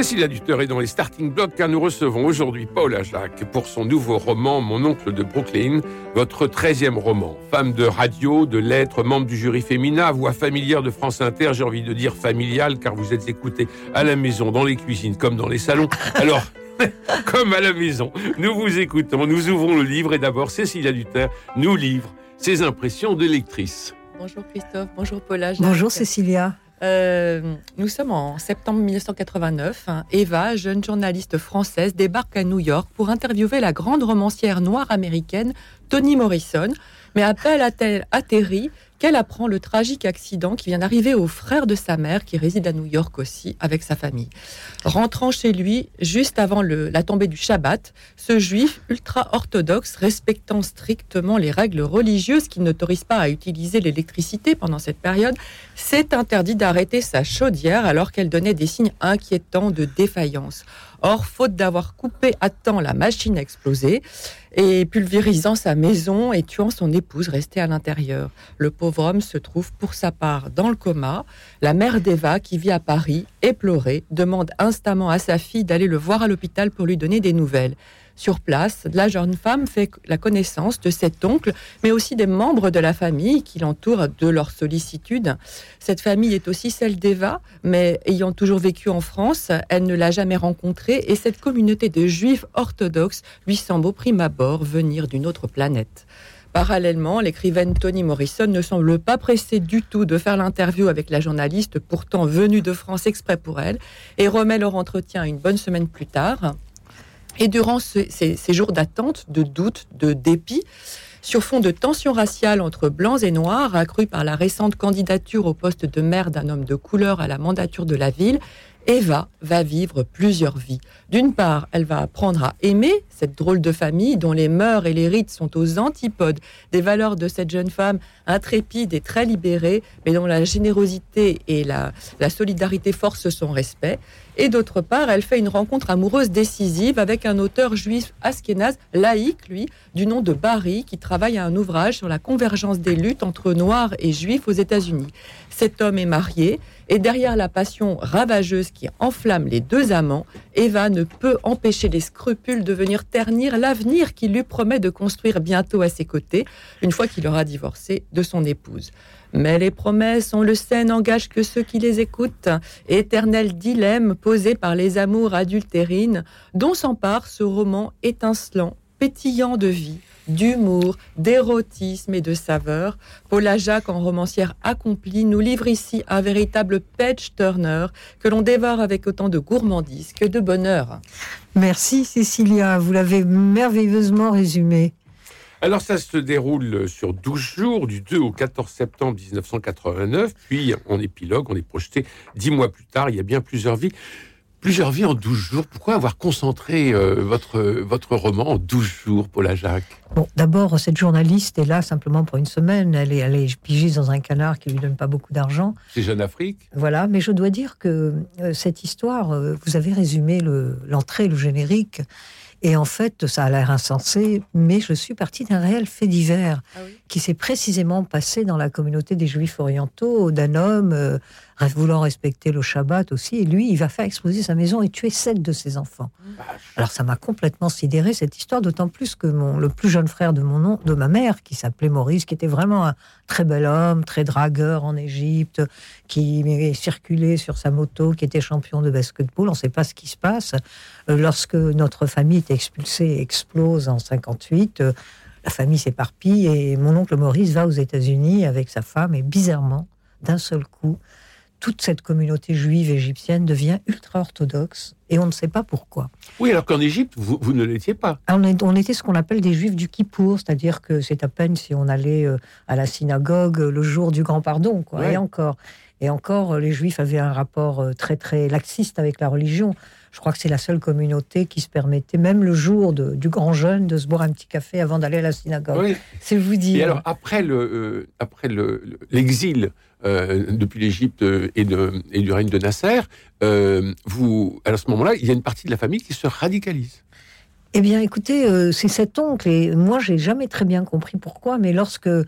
Cécilia Duteur est dans les starting blocks car nous recevons aujourd'hui Paula Jacques pour son nouveau roman Mon oncle de Brooklyn, votre 13e roman. Femme de radio, de lettres, membre du jury féminin, voix familière de France Inter, j'ai envie de dire familiale car vous êtes écouté à la maison, dans les cuisines comme dans les salons. Alors, comme à la maison, nous vous écoutons, nous ouvrons le livre et d'abord Cécilia Duteur nous livre ses impressions de lectrice. Bonjour Christophe, bonjour Paula. Bonjour Cécilia. Euh, nous sommes en septembre 1989. Eva, jeune journaliste française, débarque à New York pour interviewer la grande romancière noire américaine Toni Morrison. Mais à peine a-t-elle atterri qu'elle apprend le tragique accident qui vient d'arriver au frère de sa mère, qui réside à New York aussi, avec sa famille. Rentrant chez lui juste avant la tombée du Shabbat, ce juif ultra-orthodoxe, respectant strictement les règles religieuses qui n'autorisent pas à utiliser l'électricité pendant cette période, s'est interdit d'arrêter sa chaudière alors qu'elle donnait des signes inquiétants de défaillance. Or, faute d'avoir coupé à temps la machine a explosé et pulvérisant sa maison et tuant son épouse restée à l'intérieur. Le pauvre homme se trouve pour sa part dans le coma. La mère d'Eva, qui vit à Paris, éplorée, demande instamment à sa fille d'aller le voir à l'hôpital pour lui donner des nouvelles. Sur place, la jeune femme fait la connaissance de cet oncle, mais aussi des membres de la famille qui l'entourent de leur sollicitude. Cette famille est aussi celle d'Eva, mais ayant toujours vécu en France, elle ne l'a jamais rencontrée et cette communauté de juifs orthodoxes lui semble au prime abord venir d'une autre planète. Parallèlement, l'écrivaine Toni Morrison ne semble pas pressée du tout de faire l'interview avec la journaliste, pourtant venue de France exprès pour elle, et remet leur entretien une bonne semaine plus tard. Et durant ces, jours d'attente, de doute, de dépit, sur fond de tensions raciales entre blancs et noirs, accrues par la récente candidature au poste de maire d'un homme de couleur à la mandature de la ville, Eva va vivre plusieurs vies. D'une part, elle va apprendre à aimer cette drôle de famille dont les mœurs et les rites sont aux antipodes des valeurs de cette jeune femme intrépide et très libérée, mais dont la générosité et la, solidarité forcent son respect. Et d'autre part, elle fait une rencontre amoureuse décisive avec un auteur juif askénaze, laïque, lui, du nom de Barry, qui travaille à un ouvrage sur la convergence des luttes entre noirs et juifs aux États-Unis. Cet homme est marié, et derrière la passion ravageuse qui enflamme les deux amants, Eva ne peut empêcher les scrupules de venir ternir l'avenir qu'il lui promet de construire bientôt à ses côtés, une fois qu'il aura divorcé de son épouse. Mais les promesses, on le sait, n'engagent que ceux qui les écoutent. Éternel dilemme posé par les amours adultérines, dont s'empare ce roman étincelant, pétillant de vie, d'humour, d'érotisme et de saveur. Paula Jacques, en romancière accomplie, nous livre ici un véritable page turner que l'on dévore avec autant de gourmandise que de bonheur. Merci Cécilia, vous l'avez merveilleusement résumé. Alors ça se déroule sur 12 jours, du 2 au 14 septembre 1989, puis en épilogue, on est projeté dix mois plus tard, il y a bien plusieurs vies. Plusieurs vies en 12 jours. Pourquoi avoir concentré euh, votre, votre roman en 12 jours, Paula Jacques Bon, d'abord, cette journaliste est là simplement pour une semaine. Elle est, elle est pigée dans un canard qui lui donne pas beaucoup d'argent. C'est Jeune Afrique? Voilà, mais je dois dire que euh, cette histoire, euh, vous avez résumé l'entrée, le générique. Et en fait, ça a l'air insensé, mais je suis partie d'un réel fait divers ah qui s'est précisément passé dans la communauté des Juifs orientaux, d'un homme euh, voulant respecter le Shabbat aussi. Et lui, il va faire exploser sa maison et tuer sept de ses enfants. Alors ça m'a complètement sidéré cette histoire, d'autant plus que mon, le plus jeune frère de mon nom, de ma mère, qui s'appelait Maurice, qui était vraiment un très bel homme, très dragueur en Égypte, qui circulait sur sa moto, qui était champion de basketball. On ne sait pas ce qui se passe. Euh, lorsque notre famille est expulsée et explose en 58, euh, la famille s'éparpille et mon oncle Maurice va aux États-Unis avec sa femme et bizarrement, d'un seul coup, toute cette communauté juive égyptienne devient ultra-orthodoxe et on ne sait pas pourquoi. Oui, alors qu'en Égypte, vous, ne l'étiez pas. On, était ce qu'on appelle des juifs du Kippour, c'est-à-dire que c'est à peine si on allait euh, à la synagogue le jour du grand pardon, quoi, et encore. Et encore, les Juifs avaient un rapport très très laxiste avec la religion. Je crois que c'est la seule communauté qui se permettait, même le jour du grand jeûne, de se boire un petit café avant d'aller à la synagogue. C'est vous dire. Et alors, après le, après l'exil depuis l'Égypte et, et, du règne de Nasser, vous, à ce moment-là, il y a une partie de la famille qui se radicalise. Eh bien, écoutez, euh, c'est cet oncle, et moi, j'ai jamais très bien compris pourquoi, mais lorsque euh,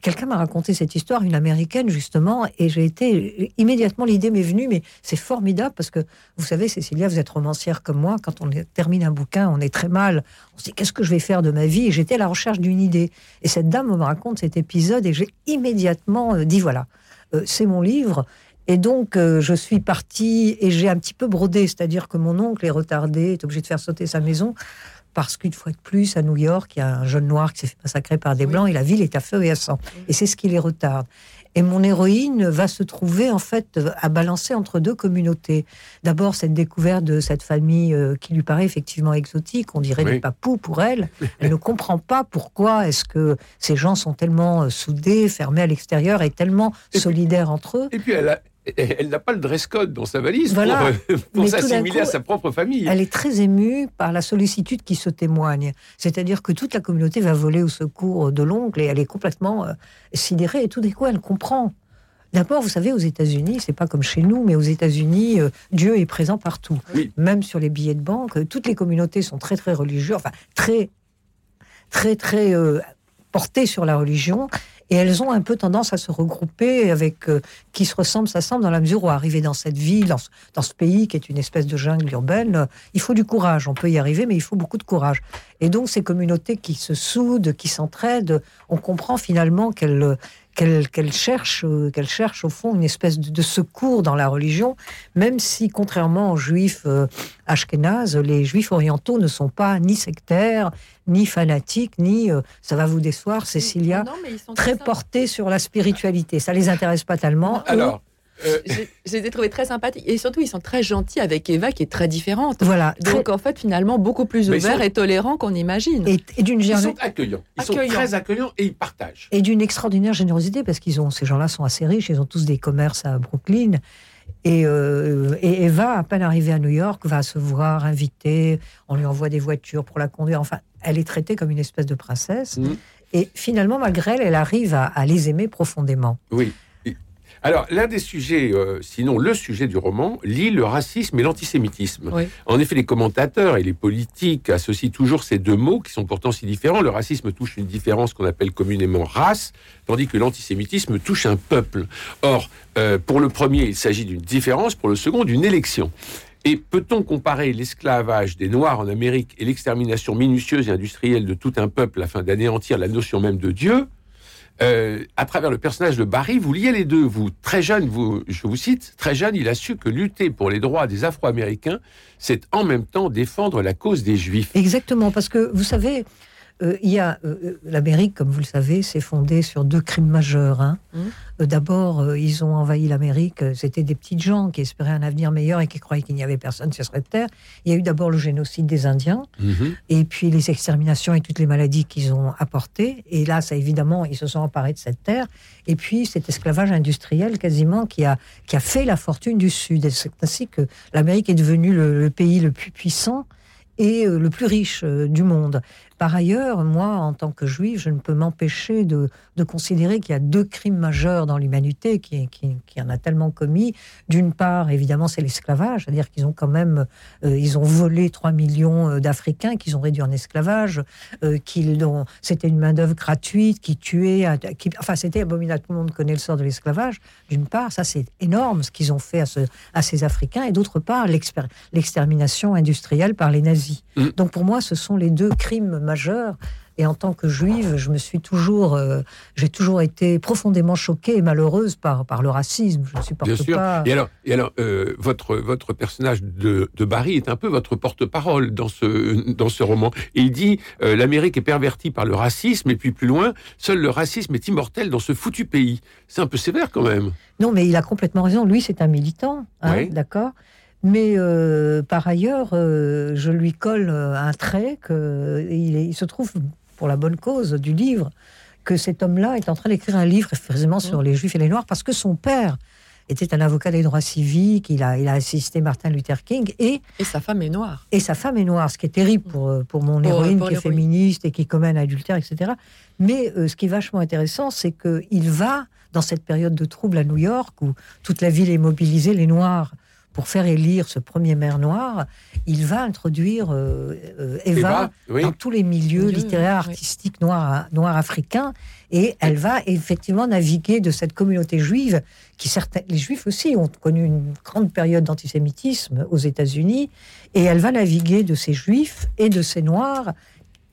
quelqu'un m'a raconté cette histoire, une américaine, justement, et j'ai été, immédiatement, l'idée m'est venue, mais c'est formidable, parce que, vous savez, Cécilia, vous êtes romancière comme moi, quand on termine un bouquin, on est très mal, on se dit, qu'est-ce que je vais faire de ma vie Et j'étais à la recherche d'une idée. Et cette dame me raconte cet épisode, et j'ai immédiatement euh, dit, voilà, c'est mon livre, et donc, je suis partie et j'ai un petit peu brodé, c'est-à-dire que mon oncle est retardé, est obligé de faire sauter sa maison parce qu'une fois de plus, à New York, il y a un jeune noir qui s'est fait massacrer par des blancs et la ville est à feu et à sang. Et c'est ce qui les retarde. Et mon héroïne va se trouver en fait à balancer entre deux communautés. D'abord cette découverte de cette famille euh, qui lui paraît effectivement exotique, on dirait des papous pour elle. Elle ne comprend pas pourquoi est-ce que ces gens sont tellement euh, soudés, fermés à l'extérieur et tellement solidaires entre eux. Et puis elle a, elle n'a pas le dress code dans sa valise pour, euh, s'assimiler à sa propre famille. Elle est très émue par la sollicitude qui se témoigne. C'est-à-dire que toute la communauté va voler au secours de l'oncle et elle est complètement euh, sidérée. Et tout d'un coup, elle comprend. D'abord, vous savez, aux États-Unis, c'est pas comme chez nous, mais aux États-Unis, euh, Dieu est présent partout. Même sur les billets de banque, toutes les communautés sont très très religieuses, enfin très très très portées sur la religion et elles ont un peu tendance à se regrouper avec euh, qui se ressemblent, s'assemblent dans la mesure où arriver dans cette ville, dans ce, pays qui est une espèce de jungle urbaine, euh, il faut du courage. On peut y arriver, mais il faut beaucoup de courage. Et donc ces communautés qui se soudent, qui s'entraident, on comprend finalement qu'elles qu'elle cherche, euh, qu'elle cherche au fond une espèce de, secours dans la religion, même si, contrairement aux juifs euh, ashkénazes, les juifs orientaux ne sont pas ni sectaires, ni fanatiques, ni, euh, ça va vous décevoir, Cécilia, très, portés sur la spiritualité. Ça les intéresse pas tellement. Alors, euh, je, les ai trouvés très sympathiques et surtout ils sont très gentils avec Eva qui est très différente. Voilà. Donc en fait finalement beaucoup plus ouverts et tolérants qu'on imagine. Et, d'une ils sont accueillants. Ils sont très accueillants et ils partagent. Et d'une extraordinaire générosité parce qu'ils ont ces gens-là sont assez riches. Ils ont tous des commerces à Brooklyn. Et, euh, et, Eva, à peine arrivée à New York, va se voir invitée. On lui envoie des voitures pour la conduire. Enfin, elle est traitée comme une espèce de princesse. Mmh. Et finalement, malgré elle, elle arrive à, à les aimer profondément. Oui. Alors, l'un des sujets, euh, sinon le sujet du roman, lit le racisme et l'antisémitisme. En effet, les commentateurs et les politiques associent toujours ces deux mots qui sont pourtant si différents. Le racisme touche une différence qu'on appelle communément race, tandis que l'antisémitisme touche un peuple. Or, euh, pour le premier, il s'agit d'une différence, pour le second, d'une élection. Et peut-on comparer l'esclavage des Noirs en Amérique et l'extermination minutieuse et industrielle de tout un peuple afin d'anéantir la notion même de Dieu? Euh, à travers le personnage de Barry, vous liez les deux. Vous, très jeune, vous, je vous cite, très jeune, il a su que lutter pour les droits des Afro-Américains, c'est en même temps défendre la cause des Juifs. Exactement, parce que vous savez, euh, il y a euh, euh, l'Amérique, comme vous le savez, s'est fondée sur deux crimes majeurs. Hein. Mmh. D'abord, ils ont envahi l'Amérique. C'était des petites gens qui espéraient un avenir meilleur et qui croyaient qu'il n'y avait personne sur cette terre. Il y a eu d'abord le génocide des Indiens, mmh. et puis les exterminations et toutes les maladies qu'ils ont apportées. Et là, ça évidemment, ils se sont emparés de cette terre. Et puis cet esclavage industriel quasiment qui a qui a fait la fortune du Sud. C'est ainsi que l'Amérique est devenue le, pays le plus puissant et le plus riche du monde. Par ailleurs, moi, en tant que juif, je ne peux m'empêcher de, considérer qu'il y a deux crimes majeurs dans l'humanité qui, qui, en a tellement commis. D'une part, évidemment, c'est l'esclavage, c'est-à-dire qu'ils ont quand même, euh, ils ont volé 3 millions euh, d'Africains qu'ils ont réduit en esclavage, euh, qu'ils ont, c'était une main d'œuvre gratuite qui tuait, enfin, c'était abominable. Tout le monde connaît le sort de l'esclavage. D'une part, ça c'est énorme ce qu'ils ont fait à, ce, à ces Africains, et d'autre part, l'extermination industrielle par les nazis. Mmh. Donc pour moi, ce sont les deux crimes majeur. Et en tant que juive, je me suis toujours, euh, j'ai toujours été profondément choquée et malheureuse par, par le racisme. Je ne supporte Bien sûr. pas. Et alors, et alors euh, votre, votre personnage de, de, Barry est un peu votre porte-parole dans ce, dans ce roman. il dit euh, l'Amérique est pervertie par le racisme, et puis plus loin, seul le racisme est immortel dans ce foutu pays. C'est un peu sévère quand même. Non, mais il a complètement raison. Lui, c'est un militant, hein, d'accord? Mais euh, par ailleurs, euh, je lui colle euh, un trait il se trouve, pour la bonne cause du livre, que cet homme-là est en train d'écrire un livre précisément sur les Juifs et les Noirs parce que son père était un avocat des droits civiques. Il a, il a assisté Martin Luther King et et sa femme est noire. Et sa femme est noire, ce qui est terrible pour, pour mon héroïne qui est féministe et qui commet un adultère, etc. Mais euh, ce qui est vachement intéressant, c'est qu'il va, dans cette période de trouble à New York, où toute la ville est mobilisée, les Noirs, pour faire élire ce premier maire noir, il va introduire euh, Eva, dans tous les milieux littéraires, artistiques noirs, noirs africains. Et elle va effectivement naviguer de cette communauté juive, qui certains, les juifs aussi ont connu une grande période d'antisémitisme aux États-Unis, et elle va naviguer de ces juifs et de ces noirs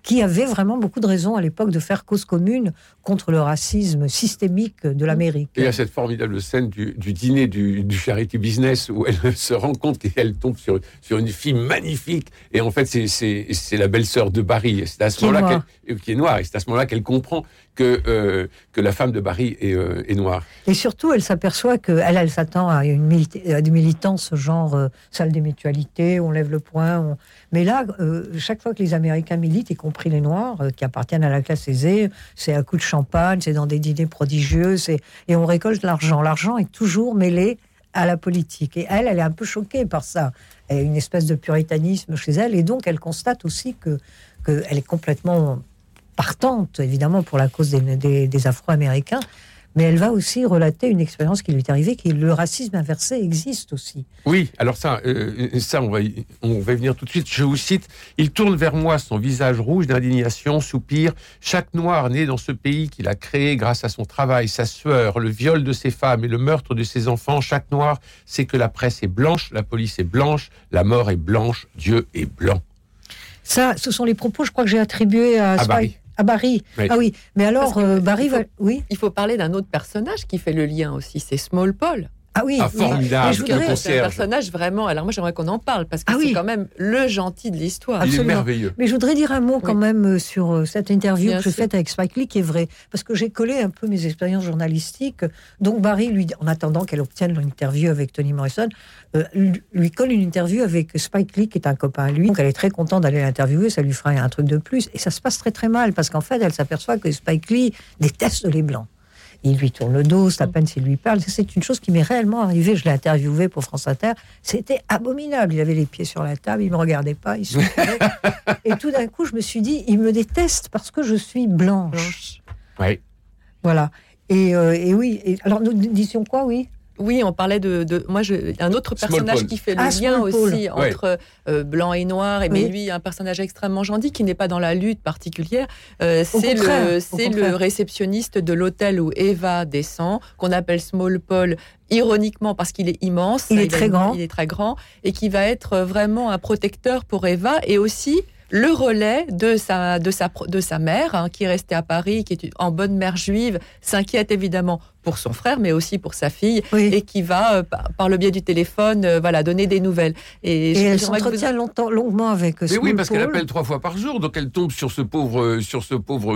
qui avaient vraiment beaucoup de raisons à l'époque de faire cause commune contre le racisme systémique de l'Amérique. il y a cette formidable scène du, dîner du, charity business où elle se rend compte qu'elle tombe sur, sur une fille magnifique et en fait c'est la belle-sœur de Barry. C'est à ce moment-là qui est noire et c'est à ce moment-là qu'elle comprend que, euh, que la femme de Barry est, euh, noire. Et surtout, elle s'aperçoit qu'elle elle, s'attend à, des militants genre euh, salle des mutualités, on lève le poing. Mais là, chaque fois que les Américains militent, y compris les Noirs, qui appartiennent à la classe aisée, c'est à coup de champagne, c'est dans des dîners prodigieux, et on récolte l'argent. L'argent est toujours mêlé à la politique. Et elle, elle est un peu choquée par ça. Elle a une espèce de puritanisme chez elle, et donc elle constate aussi que qu'elle est complètement partante, évidemment, pour la cause des, Afro-Américains, mais elle va aussi relater une expérience qui lui est arrivée, qui est le racisme inversé existe aussi. Oui, alors ça, euh, ça on, va y, on va venir tout de suite. Je vous cite, il tourne vers moi son visage rouge d'indignation, soupire. Chaque noir né dans ce pays qu'il a créé grâce à son travail, sa sueur, le viol de ses femmes et le meurtre de ses enfants, chaque noir sait que la presse est blanche, la police est blanche, la mort est blanche, Dieu est blanc. Ça, ce sont les propos, je crois que j'ai attribués à, à Barry. À Barry. Ah oui. Mais alors, euh, Barry va. Oui. Il faut parler d'un autre personnage qui fait le lien aussi, c'est Small Paul. Ah oui, ah, formidable, C'est un personnage vraiment. Alors moi, j'aimerais qu'on en parle parce que ah c'est quand même le gentil de l'histoire. Il est merveilleux. Mais je voudrais dire un mot quand même euh, sur euh, cette interview que je fais avec Spike Lee qui est vraie, parce que j'ai collé un peu mes expériences journalistiques. Donc Barry, lui, en attendant qu'elle obtienne l'interview avec Tony Morrison, euh, lui colle une interview avec Spike Lee qui est un copain à lui. Donc elle est très contente d'aller l'interviewer, ça lui fera un truc de plus. Et ça se passe très très mal parce qu'en fait, elle s'aperçoit que Spike Lee déteste les blancs il lui tourne le dos, c'est à peine s'il lui parle. C'est une chose qui m'est réellement arrivée. Je l'ai interviewé pour France Inter. C'était abominable. Il avait les pieds sur la table, il me regardait pas, il souriait. et tout d'un coup, je me suis dit, il me déteste parce que je suis blanche. Oui. Voilà. Et, euh, oui. alors, nous disions quoi, oui? Oui, on parlait de, moi, je, un autre personnage qui fait le ah, lien aussi entre euh, blanc et noir, et mais lui, un personnage extrêmement gentil qui n'est pas dans la lutte particulière. Euh, c'est le, c'est le réceptionniste de l'hôtel où Eva descend, qu'on appelle Small Paul ironiquement parce qu'il est immense. Il est très grand. Il est très grand et qui va être vraiment un protecteur pour Eva et aussi le relais de sa, de sa, de sa mère, hein, qui est restée à Paris, qui est en bonne mère juive, s'inquiète évidemment pour son frère, mais aussi pour sa fille, et qui va, euh, par, le biais du téléphone, euh, voilà, donner des nouvelles. Et, elle s'entretient longtemps, longuement avec Mais oui, parce qu'elle appelle trois fois par jour, donc elle tombe sur ce pauvre, euh, sur ce pauvre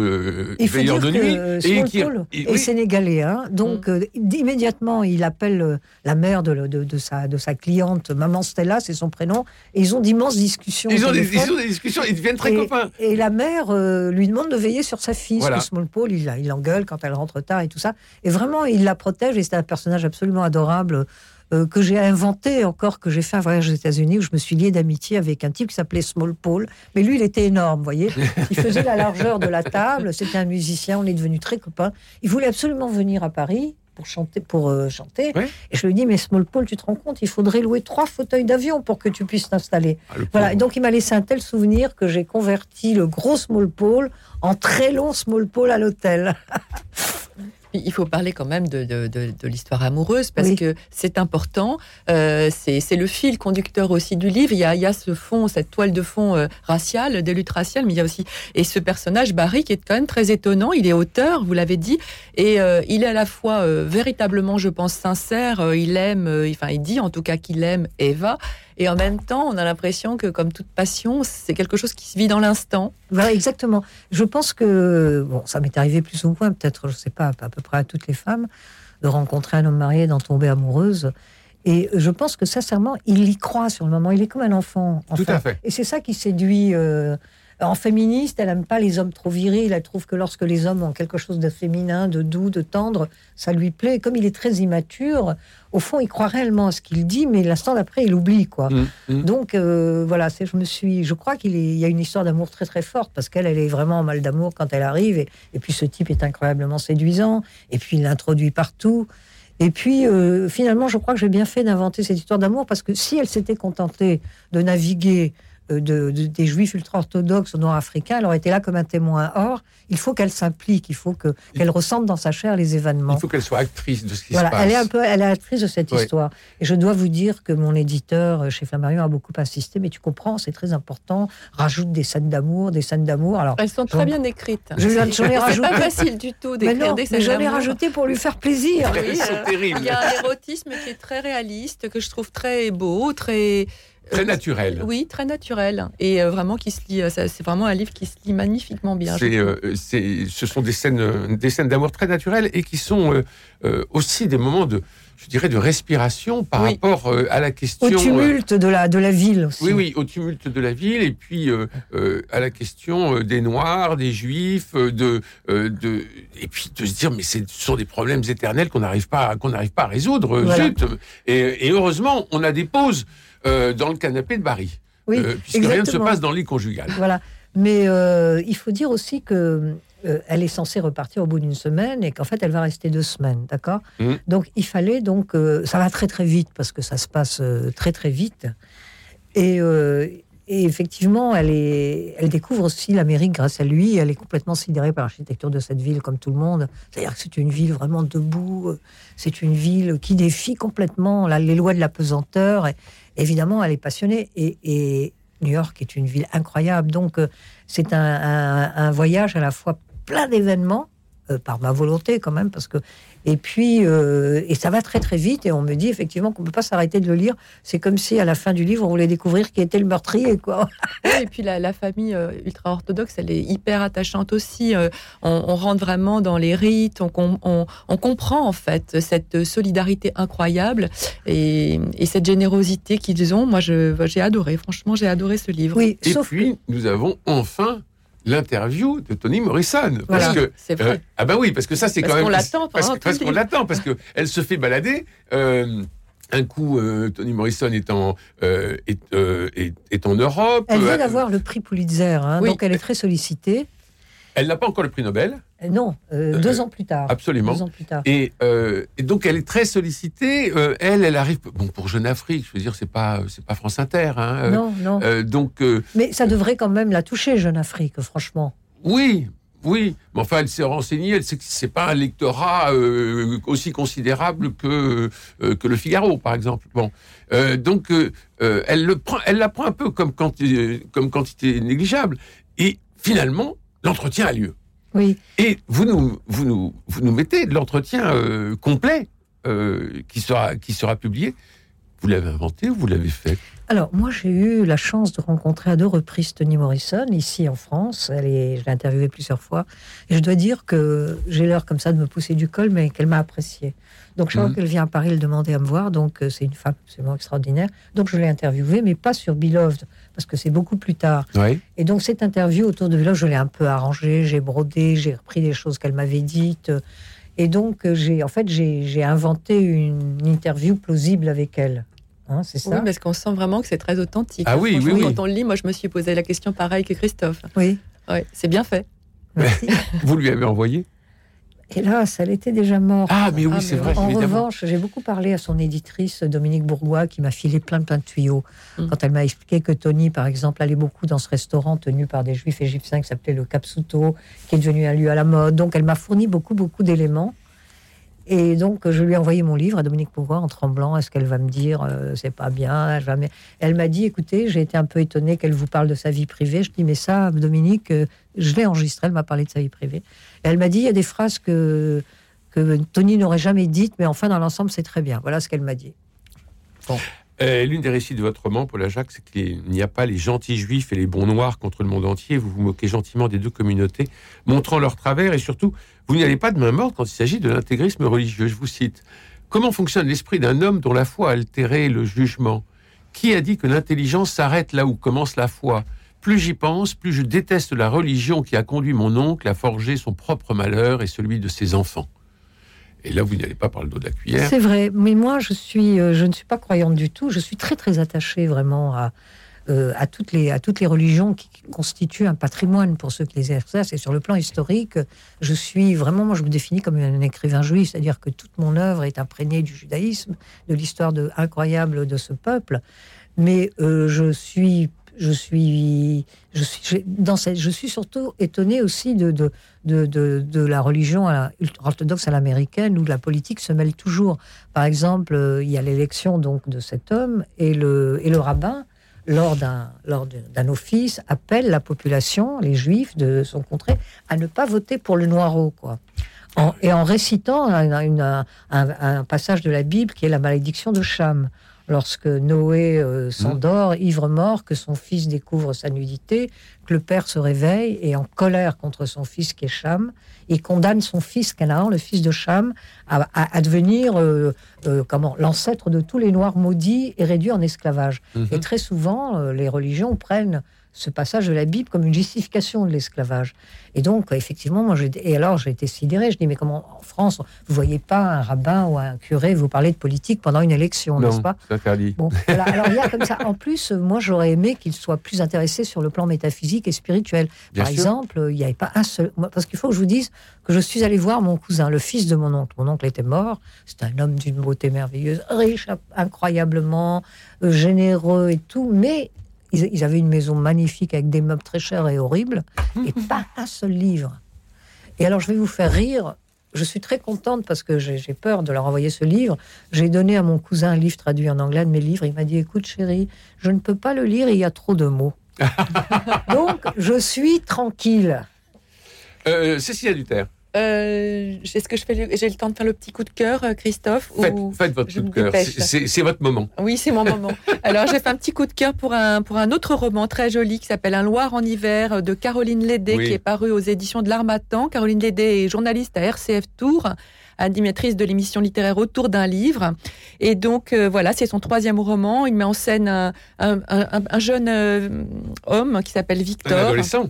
veilleur de nuit. et qui est sénégalais, hein, donc mm. immédiatement il appelle la mère de, de, de, sa, de sa cliente, Maman Stella, c'est son prénom, et ils ont d'immenses discussions. Ils ont, des, ils ont, des, discussions, ils deviennent très copains. Et la mère lui demande de veiller sur sa fille, voilà. Small Paul, il, il l'engueule quand elle rentre tard et tout ça. Et vraiment, il la protège et c'est un personnage absolument adorable. Euh, que j'ai inventé encore, que j'ai fait un voyage aux États-Unis où je me suis lié d'amitié avec un type qui s'appelait Small Paul. Mais lui, il était énorme, vous voyez. Il faisait la largeur de la table. C'était un musicien. On est devenus très copains. Il voulait absolument venir à Paris pour chanter. Pour, euh, chanter. Et je lui dis, mais Small Paul, tu te rends compte, il faudrait louer trois fauteuils d'avion pour que tu puisses t'installer. Ah, voilà. Et donc, il m'a laissé un tel souvenir que j'ai converti le gros Small Paul en très long Small Paul à l'hôtel. il faut parler quand même de, l'histoire amoureuse parce que c'est important. Euh, c'est le fil conducteur aussi du livre. Il y a, ce fond, cette toile de fond euh, raciale, des luttes raciales, mais il y a aussi et ce personnage Barry qui est quand même très étonnant. Il est auteur, vous l'avez dit, et euh, il est à la fois véritablement, je pense, sincère. il aime, enfin, il dit en tout cas qu'il aime Eva. Et en même temps, on a l'impression que, comme toute passion, c'est quelque chose qui se vit dans l'instant. Voilà, exactement. Je pense que, bon, ça m'est arrivé plus ou moins, peut-être, je ne sais pas, à peu près à toutes les femmes, de rencontrer un homme marié, d'en tomber amoureuse. Et je pense que sincèrement, il y croit sur le moment. Il est comme un enfant. Tout à fait. Et c'est ça qui séduit euh, En féministe, elle n'aime pas les hommes trop virils. Elle trouve que lorsque les hommes ont quelque chose de féminin, de doux, de tendre, ça lui plaît. Comme il est très immature, au fond, il croit réellement à ce qu'il dit, mais l'instant d'après, il oublie, quoi. Mm, mm. Donc euh, voilà, c'est, je me suis, je crois qu'il est- il y a une histoire d'amour très très forte parce qu'elle, elle est vraiment en mal d'amour quand elle arrive, et, et puis ce type est incroyablement séduisant, et puis il l'introduit partout. Et puis, euh, finalement, je crois que j'ai bien fait d'inventer cette histoire d'amour parce que si elle s'était contentée de naviguer de, de- des juifs ultra-orthodoxes au nord-africain, elle aurait été là comme un témoin. Or, il faut qu'elle s'implique, il faut que, qu'elle ressente dans sa chair les événements. Il faut qu'elle soit actrice de ce qui Voilà, se passe. elle est un peu, elle est actrice de cette histoire. Et je dois vous dire que mon éditeur euh, chez Flammarion a beaucoup insisté, mais tu comprends, c'est très important. Rajoute des scènes d'amour, des scènes d'amour. Alors, Elles sont très bien écrites. je, j'en ai C'est rajouté. pas facile du tout d'écrire des mais scènes j'en ai d'amour. rajouté pour lui faire plaisir. Oui, euh, terribles. Il y a un érotisme qui est très réaliste, que je trouve très beau, très. Très euh, naturel. Oui, très naturel. Et euh, vraiment qui se lit. euh, C'est vraiment un livre qui se lit magnifiquement bien. euh, c'est- ce sont des scènes, euh, des scènes d'amour très naturelles et qui sont euh, euh, aussi des moments de, je dirais, de respiration par Oui. rapport euh, à la question. Au euh, tumulte de la, de la ville aussi. oui, oui, au tumulte de la ville et puis euh, euh, à la question euh, des Noirs, des Juifs, euh, de, euh, de, et puis de se dire mais c'est- ce sont des problèmes éternels qu'on n'arrive pas, à- qu'on n'arrive pas à résoudre. Voilà. zut. Et, et heureusement, on a des pauses euh, dans le canapé de Barry, Oui, euh, puisque rien ne se passe dans le lit conjugal. Voilà. Mais euh, il faut dire aussi que euh, elle est censée repartir au bout d'une semaine et qu'en fait elle va rester deux semaines, d'accord Mhm. Donc il fallait donc ça va très très vite parce que ça se passe très très vite et, et effectivement elle est elle découvre aussi l'Amérique grâce à lui. Elle est complètement sidérée par l'architecture de cette ville comme tout le monde. C'est-à-dire que c'est une ville vraiment debout. C'est une ville qui défie complètement la- les lois de la pesanteur. Et, évidemment elle est passionnée et, New York est une ville incroyable. Donc, euh, c'est un voyage à la fois plein d'événements, euh, par ma volonté quand même, parce que. Et puis, euh, et ça va très très vite, et on me dit effectivement qu'on ne peut pas s'arrêter de le lire. C'est comme si à la fin du livre, on voulait découvrir qui était le meurtrier, quoi. Et puis la, la famille euh, ultra-orthodoxe, elle est hyper attachante aussi. Euh, on, on rentre vraiment dans les rites, on, com- on, on comprend en fait cette solidarité incroyable et, et cette générosité qu'ils ont. Moi, je- j'ai adoré, franchement, j'ai adoré ce livre. Oui, Et sauf puis, nous avons enfin l'interview de Toni Morrison. Voilà. Parce que, C'est vrai. euh, ah ben oui, parce que ça, c'est quand même... qu'on l'attend Parce, que- parce qu'on l'attend, parce qu'elle se fait balader. euh, un coup, euh, Toni Morrison est en, euh, est, euh, est, est en Europe. elle vient Euh, d'avoir le prix Pulitzer, hein, Oui. donc elle est très sollicitée. Elle n'a pas encore le prix Nobel, Non, euh, Euh, deux ans plus tard. absolument. Deux ans plus tard. Et, euh, et donc elle est très sollicitée. Euh, elle, elle arrive. Bon, pour Jeune Afrique, je veux dire, c'est pas, c'est pas France Inter. Hein, euh, non, non. euh, donc euh, Mais ça devrait quand même la toucher, Jeune Afrique, franchement. oui, oui. Mais enfin, elle s'est renseignée. Elle sait que c'est pas un lectorat euh, aussi considérable que euh, que le Figaro, par exemple. Bon, Euh, donc euh, euh, elle le prend, elle la prend un peu comme quanti- comme quantité négligeable. Et finalement, l'entretien a lieu. Oui. Et vous nous, vous nous, vous nous mettez de l'entretien euh, complet euh, qui, sera, qui sera publié. Vous l'avez inventé ou vous l'avez fait? Alors, moi, j'ai eu la chance de rencontrer à deux reprises Toni Morrison, ici en France. Elle est, je l'ai interviewée plusieurs fois. Et je dois dire que j'ai l'air comme ça de me pousser du col, mais qu'elle m'a appréciée. Donc, chaque fois Mhm. qu'elle vient à Paris, elle demandait à me voir. Donc, euh, c'est une femme absolument extraordinaire. Donc, je l'ai interviewée, mais pas sur Beloved, parce que c'est beaucoup plus tard. Oui. Et donc, cette interview autour de Beloved, je l'ai un peu arrangée, j'ai brodé, j'ai repris des choses qu'elle m'avait dites. Et donc, j'ai, en fait, j'ai j'ai inventé une interview plausible avec elle. Hein, c'est Oui, ça parce qu'on sent vraiment que c'est très authentique. Ah oui, Franchement, oui, oui. Quand on le lit, moi, je me suis posé la question pareil que Christophe. Oui. Ouais, c'est bien fait. Merci. Vous lui avez envoyé? Hélas, elle était déjà morte. Ah, mais oui, Ah, c'est vrai, En revanche, j'ai beaucoup parlé à son éditrice Dominique Bourgois qui m'a filé plein plein de tuyaux. Mm. Quand elle m'a expliqué que Tony, par exemple, allait beaucoup dans ce restaurant tenu par des juifs égyptiens qui s'appelait le Capsuto, qui est devenu un lieu à la mode. Donc elle m'a fourni beaucoup beaucoup d'éléments. Et donc je lui ai envoyé mon livre à Dominique Bourgois en tremblant. Est-ce qu'elle va me dire euh, c'est pas bien jamais Elle m'a dit écoutez, j'ai été un peu étonnée qu'elle vous parle de sa vie privée. Je dis mais ça, Dominique, euh, je l'ai enregistré. Elle m'a parlé de sa vie privée. Elle m'a dit il y a des phrases que que Tony n'aurait jamais dites, mais enfin, dans l'ensemble, c'est très bien. Voilà ce qu'elle m'a dit. Euh, L'une des récits de votre roman, Paul Jacques, c'est qu'il n'y a pas les gentils juifs et les bons noirs contre le monde entier. Vous vous moquez gentiment des deux communautés, montrant leurs travers et surtout, vous n'y allez pas de main morte quand il s'agit de l'intégrisme religieux. Je vous cite. Comment fonctionne l'esprit d'un homme dont la foi a altéré le jugement? Qui a dit que l'intelligence s'arrête là où commence la foi? Plus j'y pense, plus je déteste la religion qui a conduit mon oncle à forger son propre malheur et celui de ses enfants. Et là, vous n'y allez pas par le dos de la cuillère. C'est vrai, mais moi, je, suis, euh, je ne suis pas croyante du tout. Je suis très, très attachée vraiment à, euh, à, toutes les, religions qui constituent un patrimoine pour ceux qui les exercent. Et sur le plan historique, je suis vraiment, moi, je me définis comme un écrivain juif, c'est-à-dire que toute mon œuvre est imprégnée du judaïsme, de l'histoire incroyable de ce peuple. Mais euh, je suis je suis, je suis, dans cette, je suis surtout étonné aussi de, de, de, de, la religion orthodoxe à l'américaine où la politique se mêle toujours. Par exemple, il y a l'élection donc de cet homme et le, et le rabbin lors d'un lors d'un office appelle la population, les juifs de son contrée, à ne pas voter pour le noireau, quoi. et en récitant un, un, passage de la Bible qui est la malédiction de Cham lorsque Noé euh, s'endort, mmh. ivre-mort, que son fils découvre sa nudité, que le père se réveille et en colère contre son fils qui est Cham, il condamne son fils Canaan, le fils de Cham, à, devenir euh, euh, comment l'ancêtre de tous les Noirs maudits et réduits en esclavage. Mmh. Et très souvent, les religions prennent ce passage de la Bible comme une justification de l'esclavage. Et donc, effectivement, moi, j'ai, et alors j'ai été sidéré. Je dis, mais comment en France, vous voyez pas un rabbin ou un curé vous parler de politique pendant une élection, n'est-ce pas c'est interdit. Bon, alors il y a comme ça. En plus, moi, j'aurais aimé qu'il soit plus intéressé sur le plan métaphysique et spirituel. Par exemple, il n'y avait pas un seul. Parce qu'il faut que je vous dise que je suis allé voir mon cousin, le fils de mon oncle. Mon oncle était mort. C'est un homme d'une beauté merveilleuse, riche incroyablement, euh, généreux et tout, mais ils, avaient une maison magnifique avec des meubles très chers et horribles, et pas un seul livre. Et alors, je vais vous faire rire. Je suis très contente parce que j'ai peur de leur envoyer ce livre. J'ai donné à mon cousin un livre traduit en anglais de mes livres. Il m'a dit Écoute, chérie, je ne peux pas le lire, il y a trop de mots. Donc, je suis tranquille. Euh, Cécilia Duterre. Euh, Est-ce que je fais j'ai le temps de faire le petit coup de cœur, euh, Christophe faites, faites, votre coup de cœur. C'est votre moment. Oui, c'est mon moment. Alors, j'ai fait un petit coup de cœur pour un, pour un autre roman très joli qui s'appelle Un Loir en hiver de Caroline Lédé, qui est paru aux éditions de l'Armatan. Caroline Lédé est journaliste à RCF Tours animatrice de l'émission littéraire autour d'un livre. Et donc, euh, voilà, c'est son troisième roman. Il met en scène un, un, un, jeune euh, homme qui s'appelle Victor. Un adolescent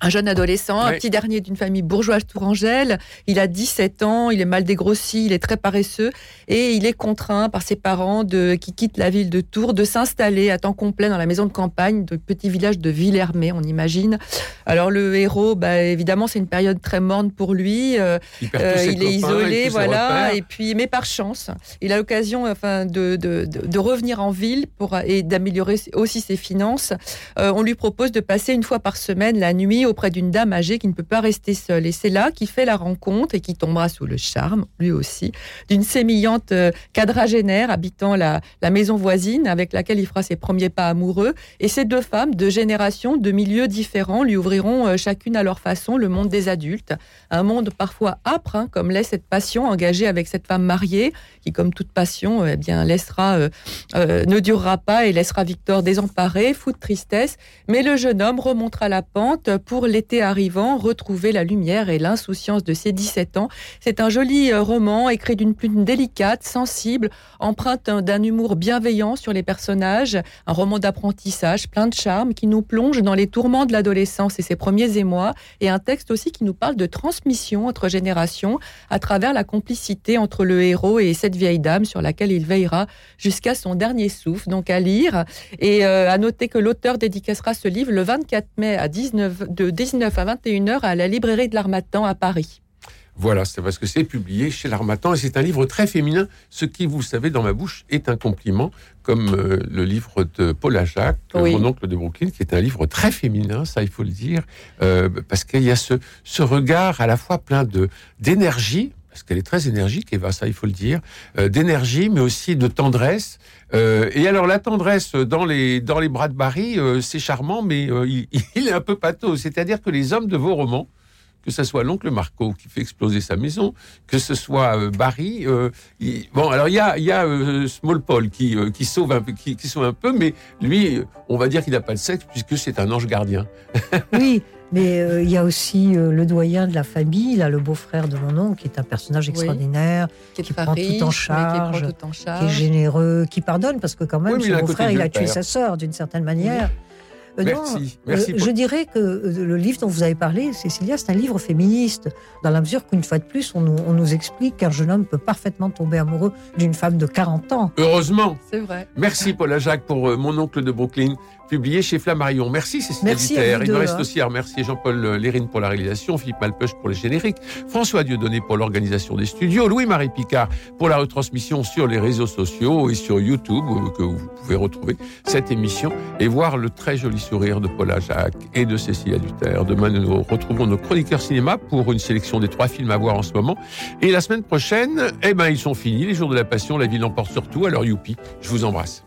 un jeune adolescent, un petit dernier d'une famille bourgeoise tourangelle. Il a 17 ans, il est mal dégrossi, il est très paresseux et il est contraint par ses parents de, qui quittent la ville de Tours de s'installer à temps complet dans la maison de campagne de petit village de Villermé, on imagine. Alors le héros, bah, évidemment, c'est une période très morne pour lui. Euh, il, euh, est isolé, voilà. Et puis, mais par chance, il a l'occasion, enfin, de, de, de, revenir en ville pour et d'améliorer aussi ses finances. Euh, on lui propose de passer une fois par semaine la nuit auprès d'une dame âgée qui ne peut pas rester seule. Et c'est là qu'il fait la rencontre et qui tombera sous le charme, lui aussi, d'une sémillante euh, quadragénaire habitant la, la maison voisine avec laquelle il fera ses premiers pas amoureux. Et ces deux femmes de générations, de milieux différents, lui ouvriront euh, chacune à leur façon le monde des adultes. Un monde parfois âpre, hein, comme l'est cette passion engagée avec cette femme mariée, qui, comme toute passion, euh, eh bien, laissera, ne durera pas et laissera Victor désemparé, fou de tristesse. Mais le jeune homme remontera la pente pour pour l'été arrivant, retrouver la lumière et l'insouciance de ses 17 ans. C'est un joli euh, roman écrit d'une plume délicate, sensible, empreinte d'un humour bienveillant sur les personnages, un roman d'apprentissage plein de charme qui nous plonge dans les tourments de l'adolescence et ses premiers émois, et un texte aussi qui nous parle de transmission entre générations à travers la complicité entre le héros et cette vieille dame sur laquelle il veillera jusqu'à son dernier souffle. Donc à lire et euh, à noter que l'auteur dédicacera ce livre le 24 mai à 19 de 19 à 21 heures à la librairie de l'Armatan à Paris. Voilà, c'est parce que c'est publié chez l'Armatan et c'est un livre très féminin, ce qui, vous savez, dans ma bouche, est un compliment, comme euh, le livre de Paul Jacques, mon oncle de Brooklyn, qui est un livre très féminin, ça il faut le dire, euh, parce qu'il y a ce, ce regard à la fois plein de d'énergie, parce qu'elle est très énergique, Eva, ça il faut le dire, euh, d'énergie, mais aussi de tendresse. Euh, et alors la tendresse dans les, dans les bras de Barry, euh, c'est charmant, mais il, il, est un peu pathos. C'est-à-dire que les hommes de vos romans, que ce soit l'oncle Marco qui fait exploser sa maison, que ce soit Barry. bon, alors il y a, y a Small Paul qui, qui, sauve un peu, qui, qui, sauve un peu, mais lui, on va dire qu'il n'a pas de sexe puisque c'est un ange gardien. oui, mais euh, il y a aussi euh, le doyen de la famille, là, le beau-frère de mon oncle, qui est un personnage extraordinaire, qui, prend tout en charge, qui, est généreux, qui pardonne, parce que quand même, son beau-frère, il a tué sa sœur d'une certaine manière. Euh, merci. merci Je dirais que le livre dont vous avez parlé, Cécilia, c'est un livre féministe, dans la mesure qu'une fois de plus, on nous, on nous explique qu'un jeune homme peut parfaitement tomber amoureux d'une femme de 40 ans. Heureusement. C'est vrai. Merci Paula Jacques pour Mon oncle de Brooklyn publié chez Flammarion. Merci Cécile Merci Il nous reste aussi à remercier Jean-Paul Lérine pour la réalisation, Philippe Malpeuch pour les génériques, François Dieudonné pour l'organisation des studios, Louis-Marie Picard pour la retransmission sur les réseaux sociaux et sur YouTube, euh, que vous pouvez retrouver cette émission et voir le très joli sourire de Paula Jacques et de Cécilia Duterre. Demain, nous retrouvons nos chroniqueurs cinéma pour une sélection des trois films à voir en ce moment. Et la semaine prochaine, eh ben, ils sont finis, les jours de la passion, la ville l'emporte surtout. Alors, youpi, je vous embrasse.